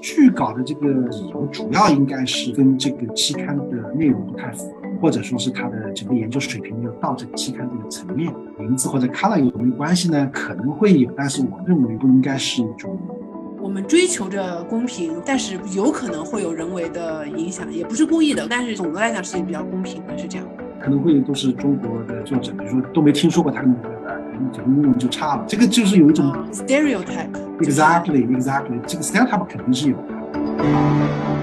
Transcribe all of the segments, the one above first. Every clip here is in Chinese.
拒稿的这个理由主要应该是跟这个期刊的内容不太符合，或者说是他的整个研究水平没有到这个期刊这个层面。名字或者 color 有没有关系呢？可能会有，但是我认为不应该是一种。我们追求着公平，但是有可能会有人为的影响，也不是故意的。但是总的来讲是比较公平的，是这样。可能会都是中国的作者，比如说都没听说过他们的，整个英文就差了。这个就是有一种 stereotype。Exactly, exactly，这个 stereotype 肯定是有的。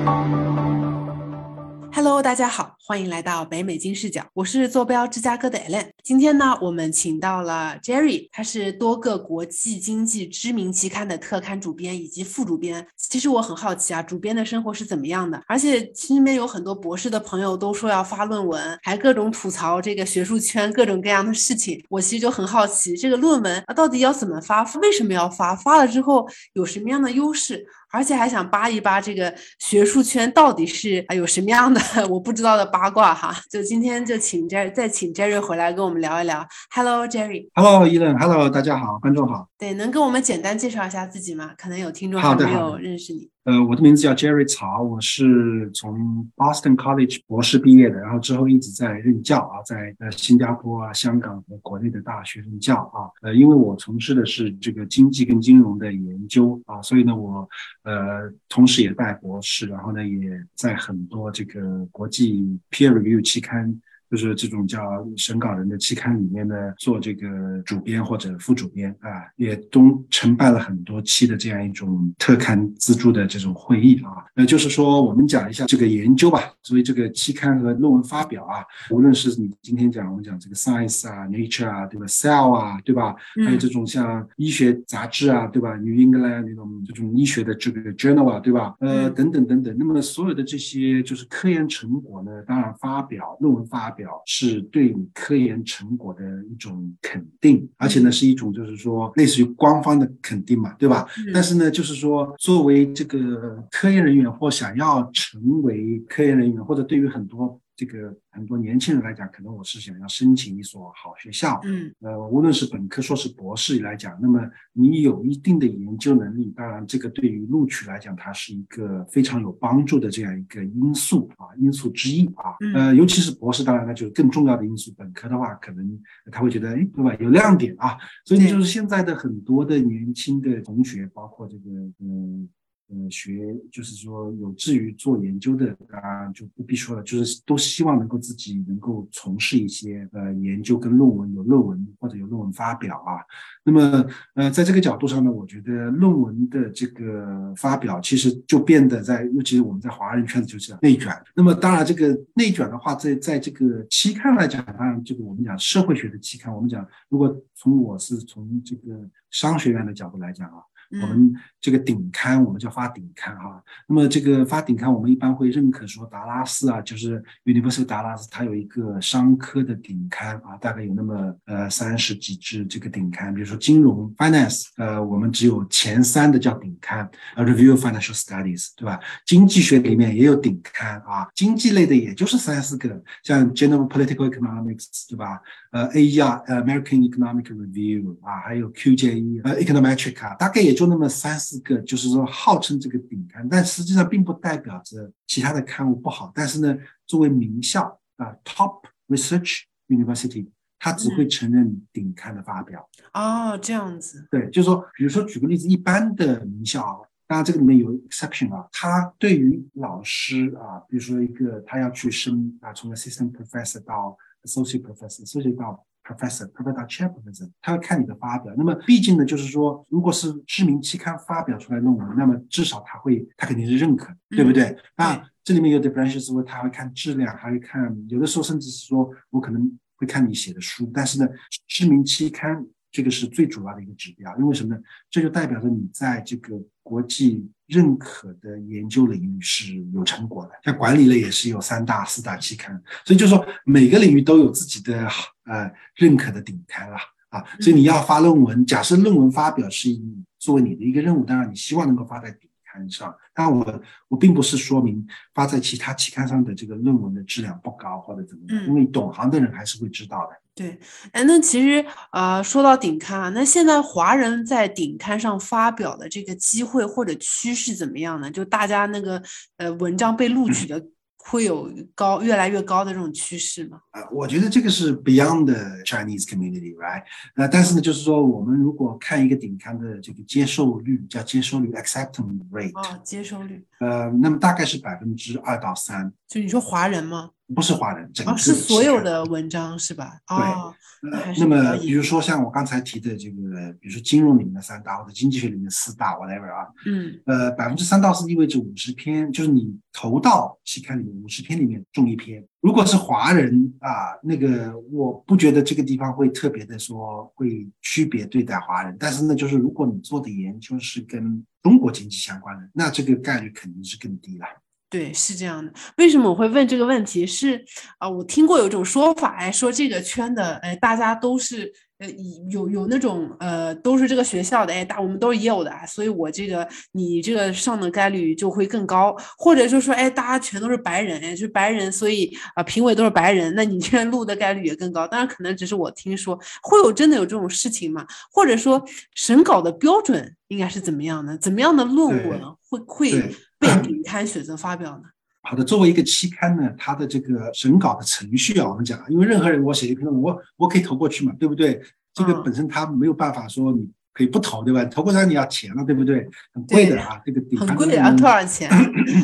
Hello，大家好，欢迎来到北美金视角，我是坐标芝加哥的 Ellen。今天呢，我们请到了 Jerry，他是多个国际经济知名期刊的特刊主编以及副主编。其实我很好奇啊，主编的生活是怎么样的？而且身边有很多博士的朋友都说要发论文，还各种吐槽这个学术圈各种各样的事情。我其实就很好奇，这个论文啊到底要怎么发？为什么要发？发了之后有什么样的优势？而且还想扒一扒这个学术圈到底是有什么样的 我不知道的八卦哈，就今天就请 Jerry 再请 Jerry 回来跟我们聊一聊。Hello Jerry。Hello Ellen。Hello 大家好，观众好。对，能跟我们简单介绍一下自己吗？可能有听众还没有认识你。呃，我的名字叫 Jerry 曹，我是从 Boston College 博士毕业的，然后之后一直在任教啊，在呃新加坡啊、香港和国内的大学任教啊。呃，因为我从事的是这个经济跟金融的研究啊，所以呢，我呃同时也带博士，然后呢，也在很多这个国际 peer review 期刊。就是这种叫审稿人的期刊里面呢，做这个主编或者副主编啊，也都承办了很多期的这样一种特刊资助的这种会议啊。那就是说，我们讲一下这个研究吧。所以这个期刊和论文发表啊，无论是你今天讲我们讲这个 Science 啊、Nature 啊，对吧？Cell 啊，对吧？还有这种像医学杂志啊，对吧？New England 那种这种医学的这个 Journal 啊，对吧？呃，等等等等。那么所有的这些就是科研成果呢，当然发表论文发表。表是对你科研成果的一种肯定，而且呢是一种就是说类似于官方的肯定嘛，对吧？但是呢，就是说作为这个科研人员或想要成为科研人员，或者对于很多。这个很多年轻人来讲，可能我是想要申请一所好学校，嗯，呃，无论是本科、硕士、博士来讲，那么你有一定的研究能力，当然这个对于录取来讲，它是一个非常有帮助的这样一个因素啊，因素之一啊，呃，尤其是博士，当然那就是更重要的因素。本科的话，可能他会觉得，哎，对吧？有亮点啊，所以就是现在的很多的年轻的同学，包括这个，嗯。呃，学就是说有志于做研究的，当然就不必说了，就是都希望能够自己能够从事一些呃研究跟论文，有论文或者有论文发表啊。那么呃，在这个角度上呢，我觉得论文的这个发表其实就变得在，尤其是我们在华人圈子就是内卷。那么当然这个内卷的话，在在这个期刊来讲，当然这个我们讲社会学的期刊，我们讲如果从我是从这个商学院的角度来讲啊。我们这个顶刊，我们叫发顶刊哈。那么这个发顶刊，我们一般会认可说达拉斯啊，就是 University 达拉斯，它有一个商科的顶刊啊，大概有那么呃三十几支这个顶刊。比如说金融 Finance，呃，我们只有前三的叫顶刊，呃，Review Financial Studies，对吧？经济学里面也有顶刊啊，经济类的也就是三四个，像 General Political Economics，对吧？呃，AER American Economic Review 啊，还有呃 Econometric 啊，大概也就那么三四个，就是说号称这个顶刊，但实际上并不代表着其他的刊物不好。但是呢，作为名校啊，Top Research University，它只会承认顶刊的发表。哦，这样子。对，就是说，比如说举个例子，一般的名校，当然这个里面有 exception 啊，他对于老师啊，比如说一个他要去升啊，从 Assistant Professor 到 associate professor，涉及到 professor，professor chair professor，他会看你的发表。那么毕竟呢，就是说，如果是知名期刊发表出来论文，那么至少他会，他肯定是认可，对不对？那，这里面有 differentials，他会看质量，还会看，有的时候甚至是说我可能会看你写的书。但是呢，知名期刊这个是最主要的一个指标，因为什么呢？这就代表着你在这个国际。认可的研究领域是有成果的，像管理类也是有三大、四大期刊，所以就是说每个领域都有自己的呃认可的顶刊了啊。所以你要发论文，假设论文发表是你作为你的一个任务，当然你希望能够发在顶刊上。但我我并不是说明发在其他期刊上的这个论文的质量不高或者怎么样，因为懂行的人还是会知道的。对，哎，那其实呃，说到顶刊啊，那现在华人在顶刊上发表的这个机会或者趋势怎么样呢？就大家那个呃文章被录取的。会有高越来越高的这种趋势吗？啊，我觉得这个是 beyond the Chinese community，right？那但是呢，就是说我们如果看一个顶刊的这个接受率，叫接受率 acceptance rate，哦，接受率，呃，那么大概是百分之二到三。就你说华人吗？不是华人，整个是所有的文章是吧？哦。那么，比如说像我刚才提的这个，比如说金融里面的三大或者经济学里面的四大，whatever 啊，嗯，呃，百分之三到四意味着五十篇，就是你投到期刊里面五十篇里面中一篇。如果是华人啊，那个我不觉得这个地方会特别的说会区别对待华人，但是呢，就是如果你做的研究是跟中国经济相关的，那这个概率肯定是更低了。对，是这样的。为什么我会问这个问题？是啊，我听过有一种说法，哎，说这个圈的，哎，大家都是，呃，有有那种，呃，都是这个学校的，哎，大我们都是业务的，所以我这个你这个上的概率就会更高。或者就说，哎，大家全都是白人，哎，是白人，所以啊，评委都是白人，那你这录的概率也更高。当然，可能只是我听说，会有真的有这种事情吗？或者说，审稿的标准应该是怎么样的？怎么样的论文会会？被顶刊选择发表呢？好的，作为一个期刊呢，它的这个审稿的程序啊，我们讲，因为任何人我写一篇论文，我我可以投过去嘛，对不对？这个本身他没有办法说你可以不投，对吧？投过来你要钱了，对不对？很贵的啊，这个顶很贵啊，多少钱？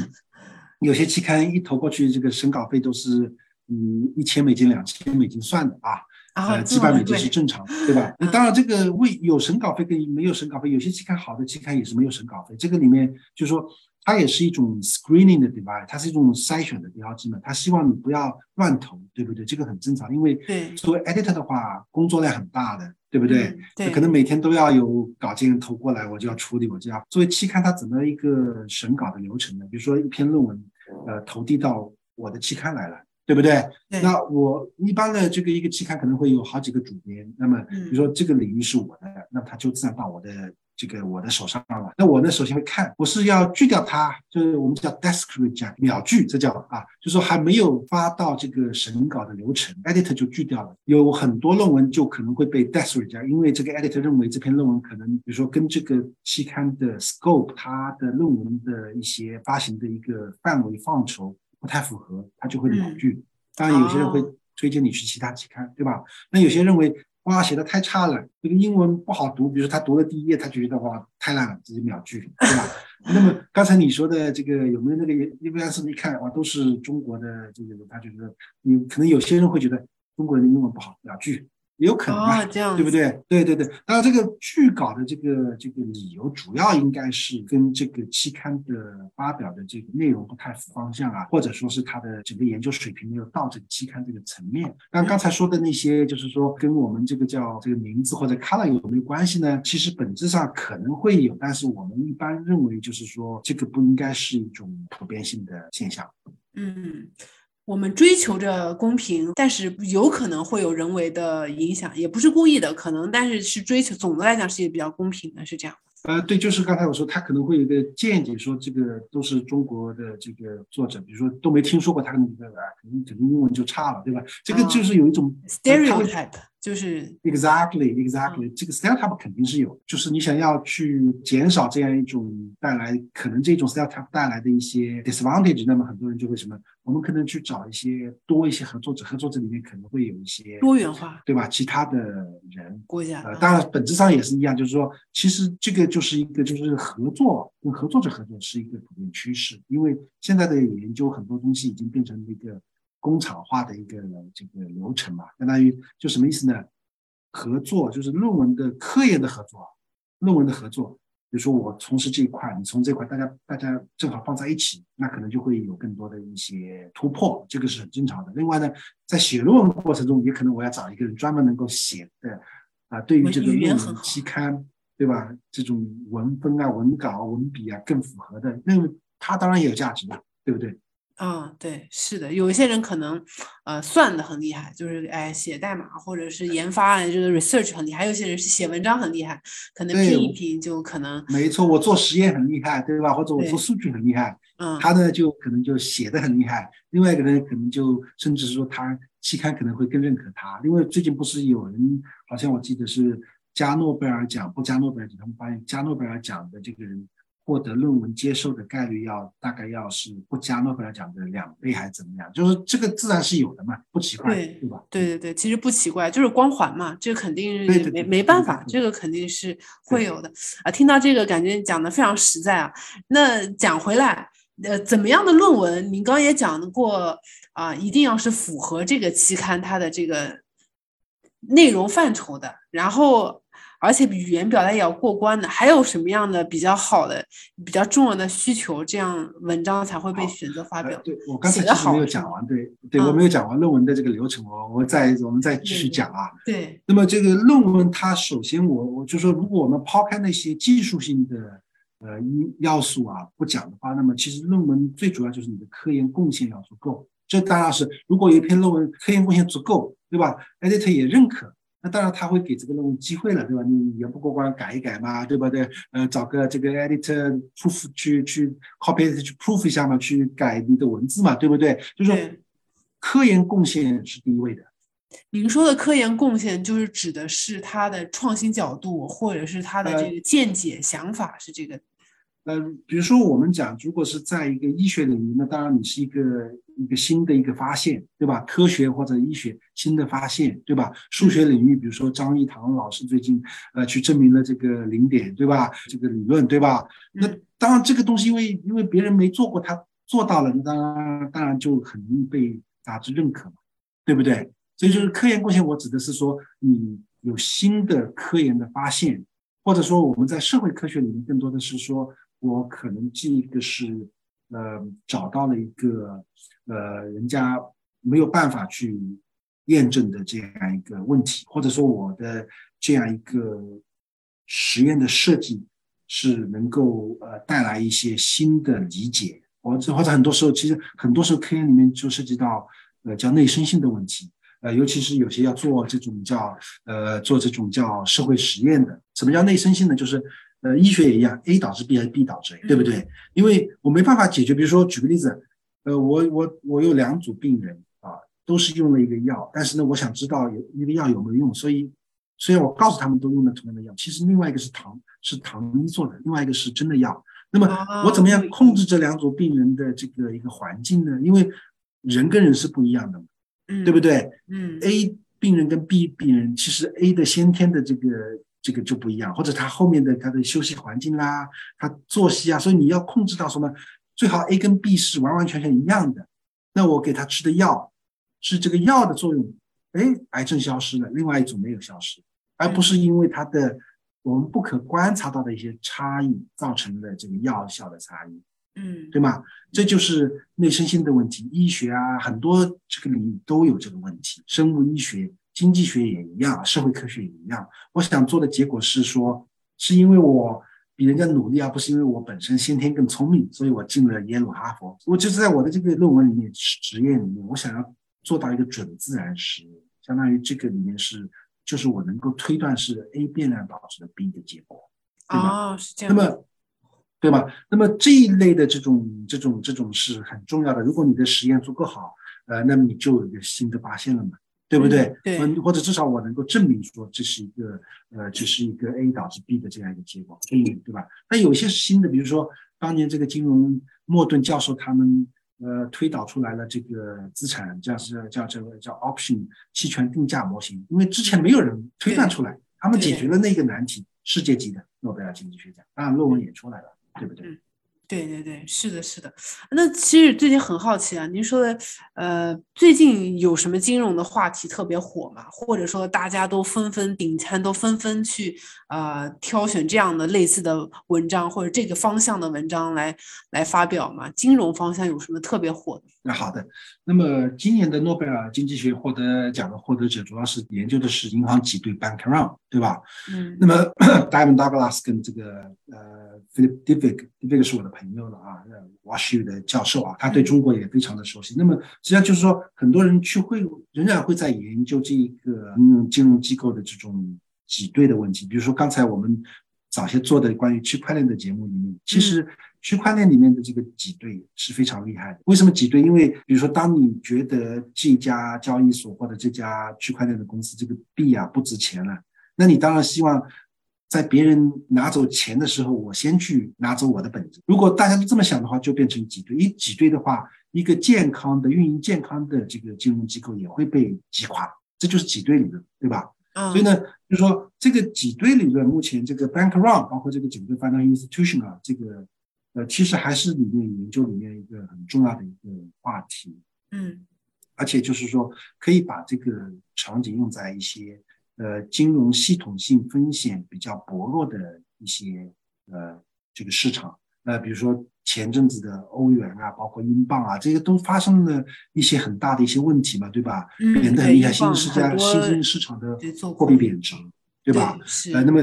有些期刊一投过去，这个审稿费都是嗯一千美金、两千美金算的啊。呃，几百美金是正常，对吧？那当然，这个为有审稿费跟没有审稿费，有些期刊好的期刊也是没有审稿费。这个里面就是说，它也是一种 screening 的 device，它是一种筛选的标志嘛。它希望你不要乱投，对不对？这个很正常，因为作为 editor 的话，工作量很大的，对不对？对，可能每天都要有稿件投过来，我就要处理，我就要作为期刊，它怎么一个审稿的流程呢？比如说一篇论文，呃，投递到我的期刊来了。对不对？那我一般的这个一个期刊可能会有好几个主编，那么比如说这个领域是我的，那他就自然把我的这个我的手上了。那我呢，首先会看，我是要拒掉它，就是我们叫 desk reject 秒拒，这叫啊，就说还没有发到这个审稿的流程，editor 就拒掉了。有很多论文就可能会被 desk reject，因为这个 editor 认为这篇论文可能，比如说跟这个期刊的 scope，它的论文的一些发行的一个范围范畴。不太符合，它就会秒拒。当然，有些人会推荐你去其他期刊，对吧？那有些认为哇，写的太差了，这个英文不好读。比如说他读了第一页，他觉得哇太烂了，直接秒拒，对吧？那么刚才你说的这个有没有那个？一般是一看哇，都是中国的这个，他觉得你可能有些人会觉得中国人的英文不好，秒拒。也有可能啊，对不对？对对对，当然这个拒稿的这个这个理由，主要应该是跟这个期刊的发表的这个内容不太符方向啊，或者说是他的整个研究水平没有到这个期刊这个层面。但刚才说的那些，就是说跟我们这个叫这个名字或者 color 有没有关系呢？其实本质上可能会有，但是我们一般认为，就是说这个不应该是一种普遍性的现象。嗯。我们追求着公平，但是有可能会有人为的影响，也不是故意的，可能，但是是追求，总的来讲是也比较公平的，是这样。呃，对，就是刚才我说，他可能会有一个见解，说这个都是中国的这个作者，比如说都没听说过他，可能觉得啊，肯定肯定英文就差了，对吧？这个就是有一种 stereotype。就是 exactly exactly 这个 stereotype 肯定是有，就是你想要去减少这样一种带来可能这种 stereotype 带来的一些 disadvantage，那么很多人就会什么，我们可能去找一些多一些合作者，合作者里面可能会有一些多元化，对吧？其他的人国家，呃，当然本质上也是一样，就是说，其实这个就是一个就是合作跟合作者合作是一个普遍趋势，因为现在的研究很多东西已经变成了一个。工厂化的一个这个流程嘛，相当于就什么意思呢？合作就是论文的科研的合作，论文的合作。比如说我从事这一块，你从这块，大家大家正好放在一起，那可能就会有更多的一些突破，这个是很正常的。另外呢，在写论文过程中，也可能我要找一个人专门能够写的啊，对于这个论文期刊，对吧？这种文风啊、文稿、文笔啊更符合的，那么他当然也有价值的，对不对？嗯，对，是的，有一些人可能，呃，算的很厉害，就是哎，写代码或者是研发，就是 research 很厉害；，还有些人是写文章很厉害，可能拼一拼就可能。没错，我做实验很厉害，对吧？或者我做数据很厉害，嗯，他呢就可能就写的很厉害，另外一个人可能就甚至是说他期刊可能会更认可他。因为最近不是有人好像我记得是加诺贝尔奖不加诺贝尔奖，他们发现加诺贝尔奖的这个人。获得论文接受的概率要大概要是不加诺贝尔奖的两倍还是怎么样？就是这个自然是有的嘛，不奇怪，对对吧？对对对，其实不奇怪，就是光环嘛，这个肯定是没没办法，这个肯定是会有的啊。听到这个感觉讲的非常实在啊。那讲回来，呃，怎么样的论文？您刚也讲过啊，一定要是符合这个期刊它的这个内容范畴的，然后。而且语言表达也要过关的，还有什么样的比较好的、比较重要的需求，这样文章才会被选择发表？对我刚才其实没有讲完，对对，我没有讲完论文的这个流程，我我再我们再继续讲啊。对。那么这个论文它首先我我就说，如果我们抛开那些技术性的呃因要素啊不讲的话，那么其实论文最主要就是你的科研贡献要足够。这当然是如果有一篇论文科研贡献足够，对吧？editor 也认可。那当然他会给这个任务机会了，对吧？你也不过关改一改嘛，对不对？呃，找个这个 editor proof 去去 copy 去 proof 一下嘛，去改你的文字嘛，对不对？就是，科研贡献是第一位的。您说的科研贡献，就是指的是他的创新角度，或者是他的这个见解、想法，是这个。呃，比如说我们讲，如果是在一个医学领域，那当然你是一个一个新的一个发现，对吧？科学或者医学新的发现，对吧？数学领域，比如说张益唐老师最近呃去证明了这个零点，对吧？这个理论，对吧？那当然这个东西，因为因为别人没做过，他做到了，当然当然就很容易被杂志认可嘛，对不对？所以就是科研贡献，我指的是说你有新的科研的发现，或者说我们在社会科学里面更多的是说。我可能这个是，呃，找到了一个，呃，人家没有办法去验证的这样一个问题，或者说我的这样一个实验的设计是能够呃带来一些新的理解，或者或者很多时候，其实很多时候科研里面就涉及到呃叫内生性的问题，呃，尤其是有些要做这种叫呃做这种叫社会实验的，什么叫内生性呢？就是。呃，医学也一样，A 导致 B 还是 B 导致 A，对不对？因为我没办法解决。比如说，举个例子，呃，我我我有两组病人啊，都是用了一个药，但是呢，我想知道有那个药有没有用，所以虽然我告诉他们都用了同样的药，其实另外一个是糖是糖衣做的，另外一个是真的药。那么我怎么样控制这两组病人的这个一个环境呢？因为人跟人是不一样的嘛，对不对？嗯，A 病人跟 B 病人，其实 A 的先天的这个。这个就不一样，或者他后面的他的休息环境啦，他作息啊，所以你要控制到什么？最好 A 跟 B 是完完全全一样的。那我给他吃的药是这个药的作用，哎，癌症消失了，另外一种没有消失，而不是因为它的我们不可观察到的一些差异造成的这个药效的差异，嗯，对吗？这就是内生性的问题。医学啊，很多这个领域都有这个问题，生物医学。经济学也一样，社会科学也一样。我想做的结果是说，是因为我比人家努力，而不是因为我本身先天更聪明，所以我进了耶鲁、哈佛。我就是在我的这个论文里面、实验里面，我想要做到一个准自然实验，相当于这个里面是，就是我能够推断是 A 变量导致的 B 的结果，对吧？哦，是这样。那么，对吧？那么这一类的这种、这种、这种是很重要的。如果你的实验足够好，呃，那么你就有一个新的发现了嘛。对不对？对，或者至少我能够证明说这是一个，呃，这是一个 A 导致 B 的这样一个结果，可以，对吧？那有些是新的，比如说当年这个金融莫顿教授他们，呃，推导出来了这个资产叫是叫这个叫 option 期权定价模型，因为之前没有人推断出来，他们解决了那个难题，世界级的诺贝尔经济学奖，当然论文也出来了，对不对？对对对，是的，是的。那其实最近很好奇啊，您说的，呃，最近有什么金融的话题特别火吗？或者说大家都纷纷顶餐，都纷纷去呃挑选这样的类似的文章或者这个方向的文章来来发表吗？金融方向有什么特别火的？那好的，那么今年的诺贝尔经济学获得奖的获得者主要是研究的是银行挤兑 （bank run），对吧？嗯。那么 Diamond Douglas 跟这个呃 Philip Divik，Divik 是我的朋友了啊，WashU 的教授啊，他对中国也非常的熟悉。那么实际上就是说，很多人去会仍然会在研究这一个嗯金融机构的这种挤兑的问题。比如说刚才我们早些做的关于区块链的节目里面，其实区块链里面的这个挤兑是非常厉害的。为什么挤兑？因为比如说，当你觉得这家交易所或者这家区块链的公司这个币啊不值钱了，那你当然希望在别人拿走钱的时候，我先去拿走我的本子。如果大家都这么想的话，就变成挤兑。一挤兑的话，一个健康的运营健康的这个金融机构也会被挤垮，这就是挤兑理论，对吧？所以呢，就是说这个挤兑理论，目前这个 bank run，包括这个整个 financial institution 啊，这个呃，其实还是里面研究里面一个很重要的一个话题。嗯，而且就是说，可以把这个场景用在一些呃金融系统性风险比较薄弱的一些呃这个市场，呃，比如说。前阵子的欧元啊，包括英镑啊，这些都发生了一些很大的一些问题嘛，对吧？贬得很厉害，新兴市场、新兴市场的货币贬值，对吧？呃，那么，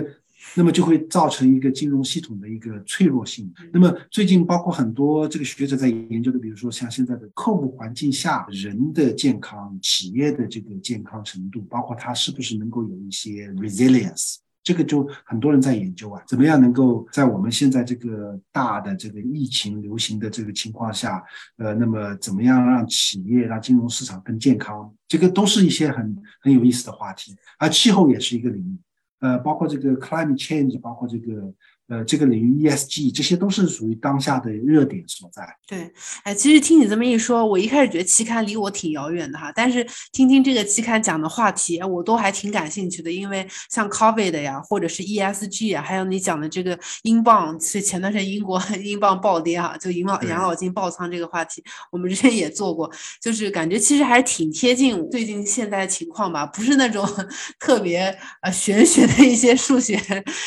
那么就会造成一个金融系统的一个脆弱性。那么最近包括很多这个学者在研究的，比如说像现在的客户环境下人的健康、企业的这个健康程度，包括它是不是能够有一些 resilience。这个就很多人在研究啊，怎么样能够在我们现在这个大的这个疫情流行的这个情况下，呃，那么怎么样让企业、让金融市场更健康？这个都是一些很很有意思的话题。而气候也是一个领域，呃，包括这个 climate change，包括这个。 呃，这个领域 ESG 这些都是属于当下的热点所在。对，哎，其实听你这么一说，我一开始觉得期刊离我挺遥远的哈，但是听听这个期刊讲的话题，我都还挺感兴趣的。因为像 COVID 呀，或者是 ESG 啊，还有你讲的这个英镑，是前段时间英国 英镑暴跌啊，就养老养老金爆仓这个话题，我们之前也做过，就是感觉其实还是挺贴近最近现在的情况吧，不是那种 特别呃玄学的一些数学，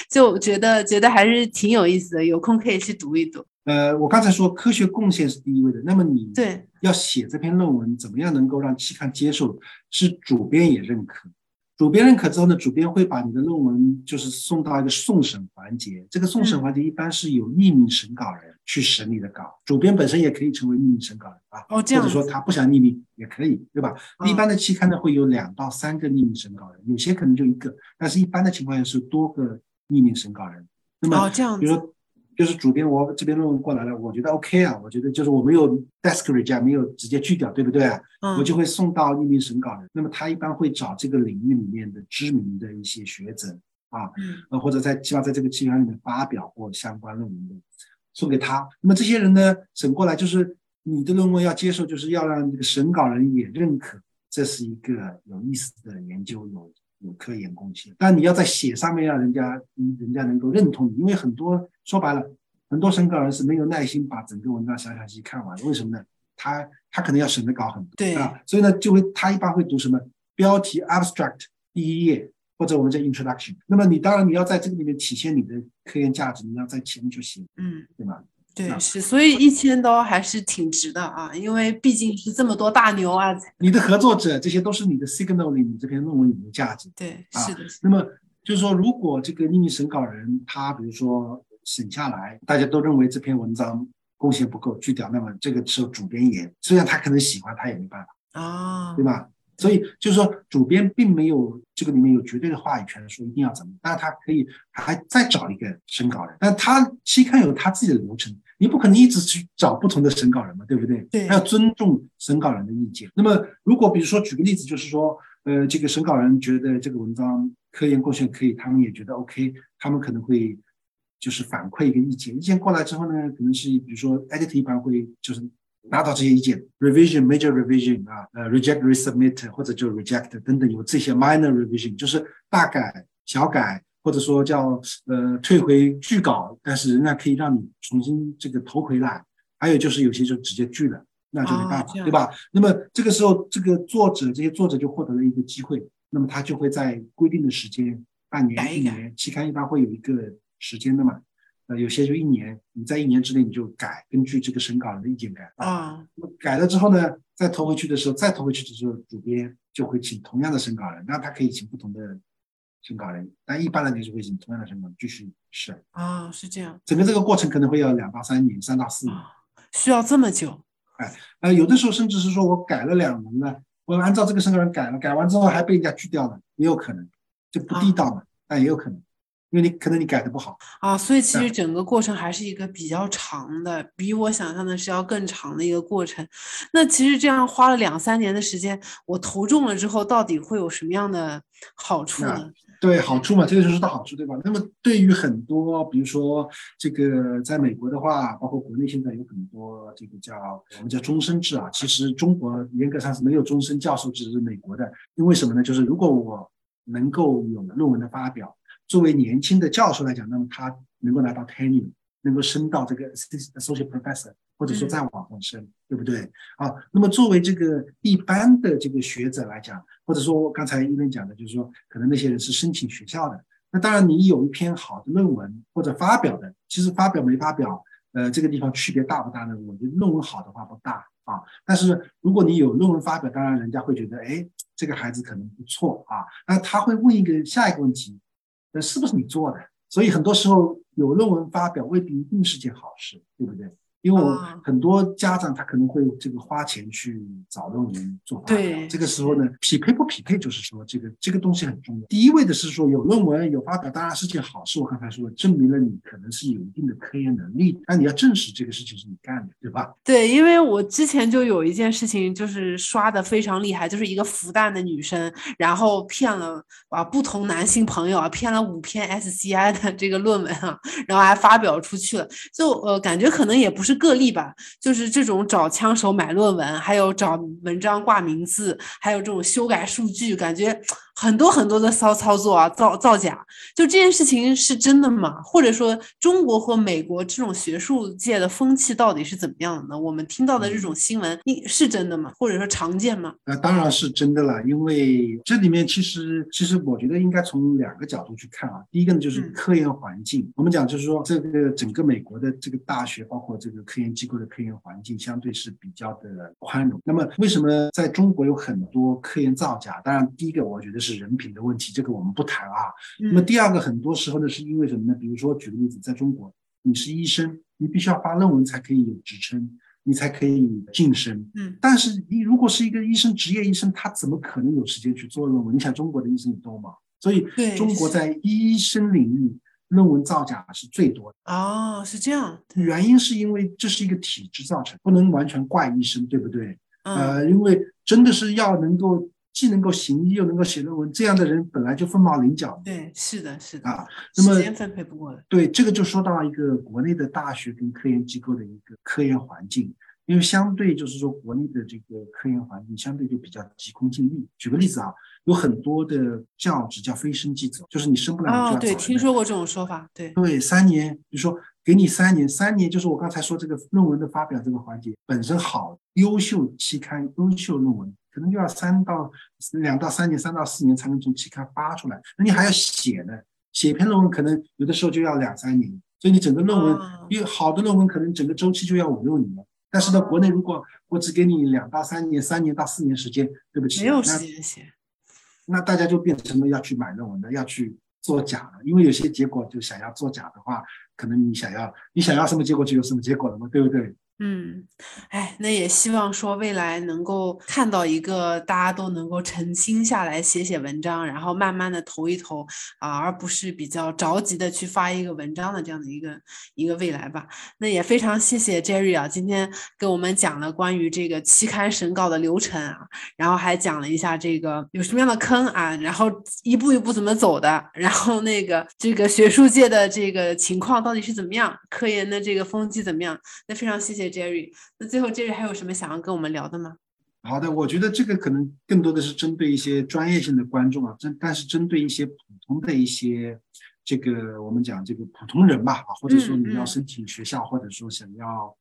就觉得觉得还。还是挺有意思的，有空可以去读一读。呃，我刚才说科学贡献是第一位的，那么你对要写这篇论文，怎么样能够让期刊接受？是主编也认可，主编认可之后呢，主编会把你的论文就是送到一个送审环节。这个送审环节一般是有匿名审稿人去审你的稿，主编本身也可以成为匿名审稿人啊。哦，这样。或者说他不想匿名也可以，对吧？一般的期刊呢会有两到三个匿名审稿人，有些可能就一个，但是一般的情况下是多个匿名审稿人。那么，比如说，就是主编我这边论文过来了，我觉得 OK 啊，我觉得就是我没有 desk reject，没有直接拒掉，对不对？嗯，我就会送到匿名审稿人。那么他一般会找这个领域里面的知名的一些学者啊，呃，或者在希望在这个期刊里面发表过相关论文的，送给他。那么这些人呢，审过来就是你的论文要接受，就是要让这个审稿人也认可，这是一个有意思的研究有。有科研贡献，但你要在写上面让人家，人家能够认同你，因为很多说白了，很多审稿人是没有耐心把整个文章详详细看完的。为什么呢？他他可能要审的稿很多，对啊，所以呢，就会他一般会读什么标题 abstract 第一页，或者我们叫 introduction。那么你当然你要在这个里面体现你的科研价值，你要在前面去写，嗯，对吧？对，是，所以一千刀还是挺值的啊，因为毕竟是这么多大牛啊。你的合作者，这些都是你的 signal 里，你这篇论文里的价值。对，是的。那么就是说，如果这个秘密审稿人他比如说审下来，大家都认为这篇文章贡献不够，去掉，那么这个时候主编也虽然他可能喜欢，他也没办法啊，对吧？所以就是说，主编并没有这个里面有绝对的话语权，说一定要怎么，但是他可以还再找一个审稿人，但他期刊有他自己的流程。你不可能一直去找不同的审稿人嘛，对不对？对，要尊重审稿人的意见。那么，如果比如说举个例子，就是说，呃，这个审稿人觉得这个文章科研贡献可以，他们也觉得 OK，他们可能会就是反馈一个意见。意见过来之后呢，可能是比如说 editor 一般会就是拿到这些意见，revision、major revision 啊，呃，reject、resubmit 或者就 reject 等等，有这些 minor revision，就是大改、小改。或者说叫呃退回拒稿，但是仍然可以让你重新这个投回来。还有就是有些就直接拒了，那就没办法，对吧？那么这个时候，这个作者这些作者就获得了一个机会，那么他就会在规定的时间，半年、一年，期刊一般会有一个时间的嘛。呃，有些就一年，你在一年之内你就改，根据这个审稿人的意见改啊。那么改了之后呢，再投回去的时候，再投回去的时候，主编就会请同样的审稿人，那他可以请不同的。审稿人，但一般来讲就会请同样的审稿人继续审啊，是这样。整个这个过程可能会要两到三年，三到四年，需要这么久。哎，呃，有的时候甚至是说我改了两轮了，我按照这个审稿人改了，改完之后还被人家拒掉了，也有可能，就不地道嘛，但也有可能，因因为你可能你改的不好啊。所以其实整个过程还是一个比较长的，比我想象的是要更长的一个过程。那其实这样花了两三年的时间，我投中了之后，到底会有什么样的好处呢？对好处嘛，这个就是大好处，对吧？那么对于很多，比如说这个在美国的话，包括国内现在有很多这个叫我们叫终身制啊。其实中国严格上是没有终身教授制，是美国的。因为什么呢？就是如果我能够有论文的发表，作为年轻的教授来讲，那么他能够拿到 tenure，能够升到这个 associate professor，或者说再往上升，对不对？啊，那么作为这个一般的这个学者来讲。或者说，刚才一边讲的，就是说，可能那些人是申请学校的。那当然，你有一篇好的论文或者发表的，其实发表没发表，呃，这个地方区别大不大呢？我觉得论文好的话不大啊。但是如果你有论文发表，当然人家会觉得，哎，这个孩子可能不错啊。那他会问一个下一个问题，是不是你做的？所以很多时候有论文发表未必一定是件好事，对不对？因为我很多家长他可能会这个花钱去找论文做发表，这个时候呢，匹配不匹配就是说这个这个东西很重要。第一位的是说有论文有发表，当然是件好事。我刚才说证明了你可能是有一定的科研能力，但你要证实这个事情是你干的，对吧？对，因为我之前就有一件事情就是刷的非常厉害，就是一个复旦的女生，然后骗了啊不同男性朋友啊骗了五篇 SCI 的这个论文啊，然后还发表出去了，就呃感觉可能也不是。个例吧，就是这种找枪手买论文，还有找文章挂名字，还有这种修改数据，感觉。很多很多的骚操作啊，造造假，就这件事情是真的吗？或者说，中国和美国这种学术界的风气到底是怎么样的呢？我们听到的这种新闻，你是真的吗？或者说常见吗？那当然是真的了，因为这里面其实其实我觉得应该从两个角度去看啊。第一个呢，就是科研环境，我们讲就是说，这个整个美国的这个大学，包括这个科研机构的科研环境，相对是比较的宽容。那么为什么在中国有很多科研造假？当然，第一个我觉得是。是人品的问题，这个我们不谈啊。那么第二个，很多时候呢，是因为什么呢？比如说，举个例子，在中国，你是医生，你必须要发论文才可以有职称，你才可以晋升。嗯。但是你如果是一个医生，职业医生，他怎么可能有时间去做论文？你想，中国的医生多忙？所以，中国在医生领域论文造假是最多的。哦，是这样。原因是因为这是一个体制造成，不能完全怪医生，对不对？呃，因为真的是要能够。既能够行医又能够写论文，这样的人本来就凤毛麟角。对，是的，是的啊。那么时间分配不过来。对，这个就说到一个国内的大学跟科研机构的一个科研环境，因为相对就是说国内的这个科研环境相对就比较急功近利。举个例子啊，有很多的教职叫非升即走，就是你升不了就要走。对，听说过这种说法。对对，三年，比如说给你三年，三年就是我刚才说这个论文的发表这个环节本身好，优秀期刊、优秀论文。可能就要三到两到三年，三到四年才能从期刊发出来。那你还要写呢，写篇论文可能有的时候就要两三年。所以你整个论文，因为好的论文可能整个周期就要五六年。但是呢，国内如果我只给你两到三年，三年到四年时间，对不起，没有时间写，那大家就变成了要去买论文的，要去做假了。因为有些结果就想要做假的话，可能你想要你想要什么结果就有什么结果了嘛，对不对？嗯，哎，那也希望说未来能够看到一个大家都能够沉心下来写写文章，然后慢慢的投一投啊，而不是比较着急的去发一个文章的这样的一个一个未来吧。那也非常谢谢 Jerry 啊，今天跟我们讲了关于这个期刊审稿的流程啊，然后还讲了一下这个有什么样的坑啊，然后一步一步怎么走的，然后那个这个学术界的这个情况到底是怎么样，科研的这个风气怎么样？那非常谢谢。Jerry，那最后 Jerry 还有什么想要跟我们聊的吗？好的，我觉得这个可能更多的是针对一些专业性的观众啊，针但是针对一些普通的一些这个我们讲这个普通人吧，啊，或者说你要申请学校，或者说想要。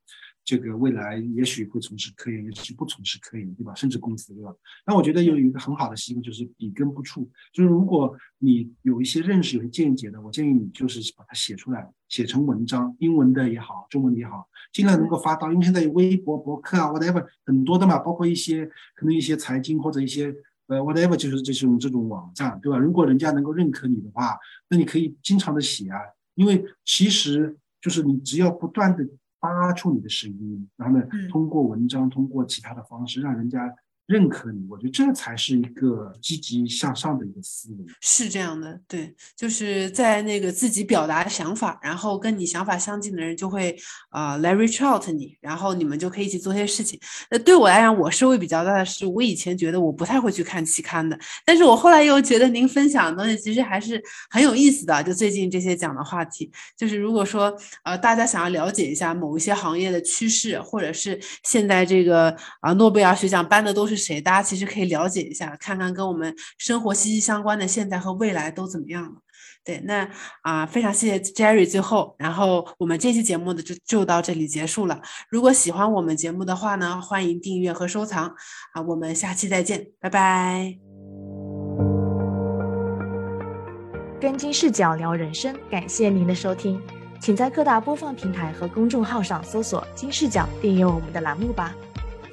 这个未来也许会从事科研，也许不从事科研，对吧？甚至公司，对吧？那我觉得有一个很好的习惯，就是笔耕不辍。就是如果你有一些认识、有些见解的，我建议你就是把它写出来，写成文章，英文的也好，中文的也好，尽量能够发到。因为现在有微博、博客啊，whatever 很多的嘛，包括一些可能一些财经或者一些呃 whatever，就是这种这种网站，对吧？如果人家能够认可你的话，那你可以经常的写啊，因为其实就是你只要不断的。发出你的声音，然后呢，通过文章，通过其他的方式，让人家认可你，我觉得这才是一个积极向上的一个思维。是这样的，对，就是在那个自己表达想法，然后跟你想法相近的人就会啊来 reach out 你，然后你们就可以一起做些事情。那对我来讲，我收获比较大的是，我以前觉得我不太会去看期刊的，但是我后来又觉得您分享的东西其实还是很有意思的。就最近这些讲的话题，就是如果说呃大家想要了解一下某一些行业的趋势，或者是现在这个啊诺贝尔学奖颁的都是谁，大家其实可以了解一下，看看跟我们生活息息相关的现在和未来都怎么样了。对，那啊非常谢谢 Jerry，最后，然后我们这期节目的就就到这里结束了。如果喜欢我们节目的话呢，欢迎订阅和收藏啊，我们下期再见，拜拜。跟金视角聊人生，感谢您的收听。请在各大播放平台和公众号上搜索“金视角”，订阅我们的栏目吧。